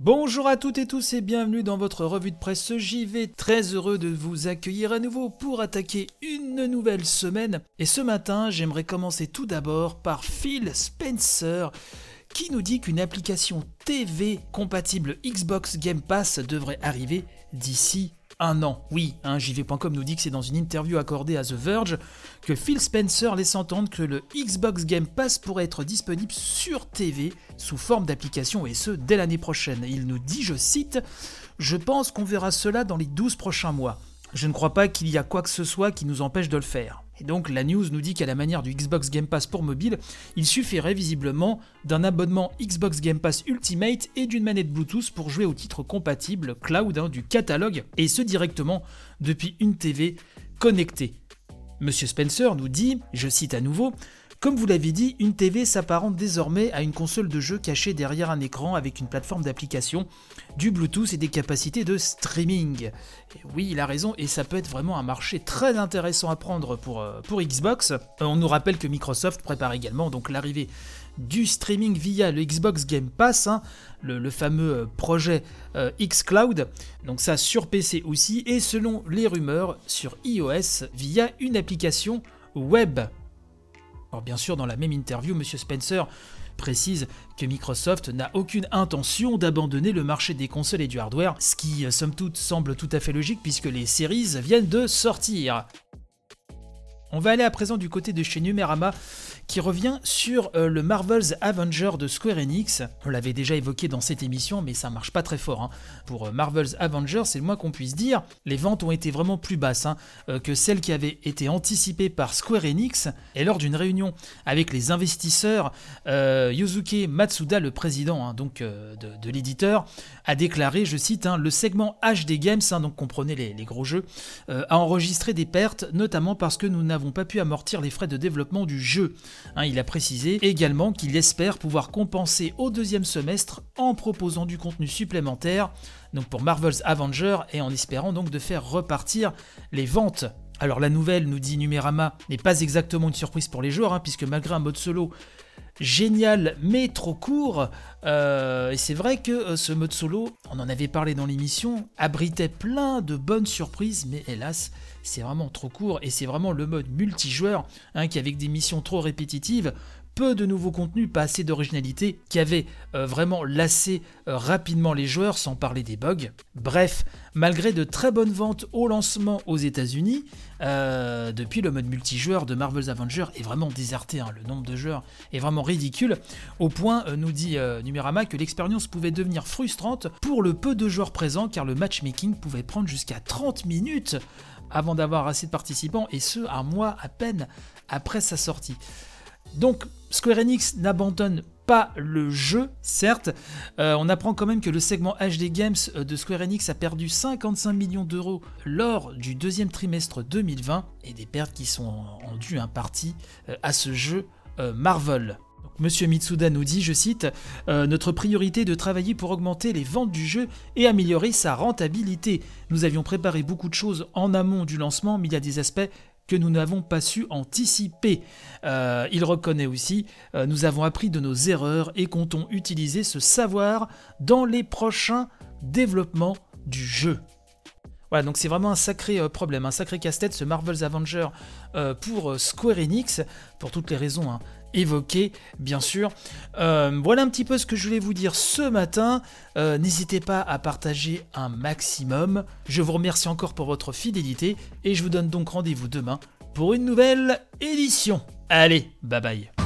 Bonjour à toutes et tous et bienvenue dans votre revue de presse JV. Très heureux de vous accueillir à nouveau pour attaquer une nouvelle semaine. Et ce matin, j'aimerais commencer tout d'abord par Phil Spencer qui nous dit qu'une application TV compatible Xbox Game Pass devrait arriver d'ici un an. Oui, hein, JV.com nous dit que c'est dans une interview accordée à The Verge que Phil Spencer laisse entendre que le Xbox Game Pass pourrait être disponible sur TV sous forme d'application et ce dès l'année prochaine. Il nous dit, je cite, Je pense qu'on verra cela dans les 12 prochains mois. Je ne crois pas qu'il y a quoi que ce soit qui nous empêche de le faire. Et donc la news nous dit qu'à la manière du Xbox Game Pass pour mobile, il suffirait visiblement d'un abonnement Xbox Game Pass Ultimate et d'une manette Bluetooth pour jouer au titre compatible cloud hein, du catalogue, et ce directement depuis une TV connectée. Monsieur Spencer nous dit, je cite à nouveau, comme vous l'avez dit, une TV s'apparente désormais à une console de jeu cachée derrière un écran avec une plateforme d'application, du Bluetooth et des capacités de streaming. oui, il a raison, et ça peut être vraiment un marché très intéressant à prendre pour, euh, Xbox. Euh, on nous rappelle que Microsoft prépare également donc l'arrivée du streaming via le Xbox Game Pass, hein, le, fameux euh, projet xCloud, donc ça sur PC aussi, et selon les rumeurs sur iOS via une application web. Alors bien sûr, dans la même interview, M. Spencer précise que Microsoft n'a aucune intention d'abandonner le marché des consoles et du hardware, ce qui, euh, somme toute, semble tout à fait logique puisque les séries viennent de sortir. On va aller à présent du côté de chez Numerama qui revient sur euh, le Marvel's Avenger de Square Enix. On l'avait déjà évoqué dans cette émission, mais ça marche pas très fort. Hein. Pour euh, Marvel's Avenger, c'est le moins qu'on puisse dire. Les ventes ont été vraiment plus basses hein, euh, que celles qui avaient été anticipées par Square Enix. Et lors d'une réunion avec les investisseurs, Yosuke Matsuda, le président hein, donc, de, l'éditeur, a déclaré, je cite, le segment HD Games, donc comprenez les, les gros jeux, a enregistré des pertes, notamment parce que nous n'avons pas pu amortir les frais de développement du jeu. Hein, il a précisé également qu'il espère pouvoir compenser au deuxième semestre en proposant du contenu supplémentaire donc pour Marvel's Avenger et en espérant donc de faire repartir les ventes. Alors la nouvelle, nous dit Numérama, n'est pas exactement une surprise pour les joueurs, hein, puisque malgré un mode solo génial mais trop court. Euh, et c'est vrai que euh, ce mode solo, on en avait parlé dans l'émission, abritait plein de bonnes surprises, mais hélas, c'est vraiment trop court et c'est vraiment le mode multijoueur hein, qui, avec des missions trop répétitives, peu de nouveaux contenus, pas assez d'originalité, qui avait euh, vraiment lassé euh, rapidement les joueurs, sans parler des bugs. Bref, malgré de très bonnes ventes au lancement aux États-Unis, euh, depuis le mode multijoueur de Marvel's Avengers est vraiment déserté. Hein. le nombre de joueurs est vraiment ridicule, au point, nous dit Numérama, que l'expérience pouvait devenir frustrante pour le peu de joueurs présents, car le matchmaking pouvait prendre jusqu'à 30 minutes avant d'avoir assez de participants, et ce, un mois à peine après sa sortie. Donc Square Enix n'abandonne pas le jeu, certes. Euh, on apprend quand même que le segment HD Games euh, de Square Enix a perdu 55 millions d'euros lors du deuxième trimestre 2020 et des pertes qui sont en dues un partie euh, à ce jeu Marvel. Monsieur Mitsuda nous dit, je cite, Notre priorité est de travailler pour augmenter les ventes du jeu et améliorer sa rentabilité. Nous avions préparé beaucoup de choses en amont du lancement, mais il y a des aspects que nous n'avons pas su anticiper. Euh, il reconnaît aussi, euh, nous avons appris de nos erreurs et comptons utiliser ce savoir dans les prochains développements du jeu. Voilà, donc c'est vraiment un sacré euh, problème, un sacré casse-tête ce Marvel's Avenger pour Square Enix, pour toutes les raisons hein, évoqué, bien sûr. Euh, voilà un petit peu ce que je voulais vous dire ce matin. Euh, n'hésitez pas à partager un maximum. Je vous remercie encore pour votre fidélité et je vous donne donc rendez-vous demain pour une nouvelle édition. Allez, bye bye.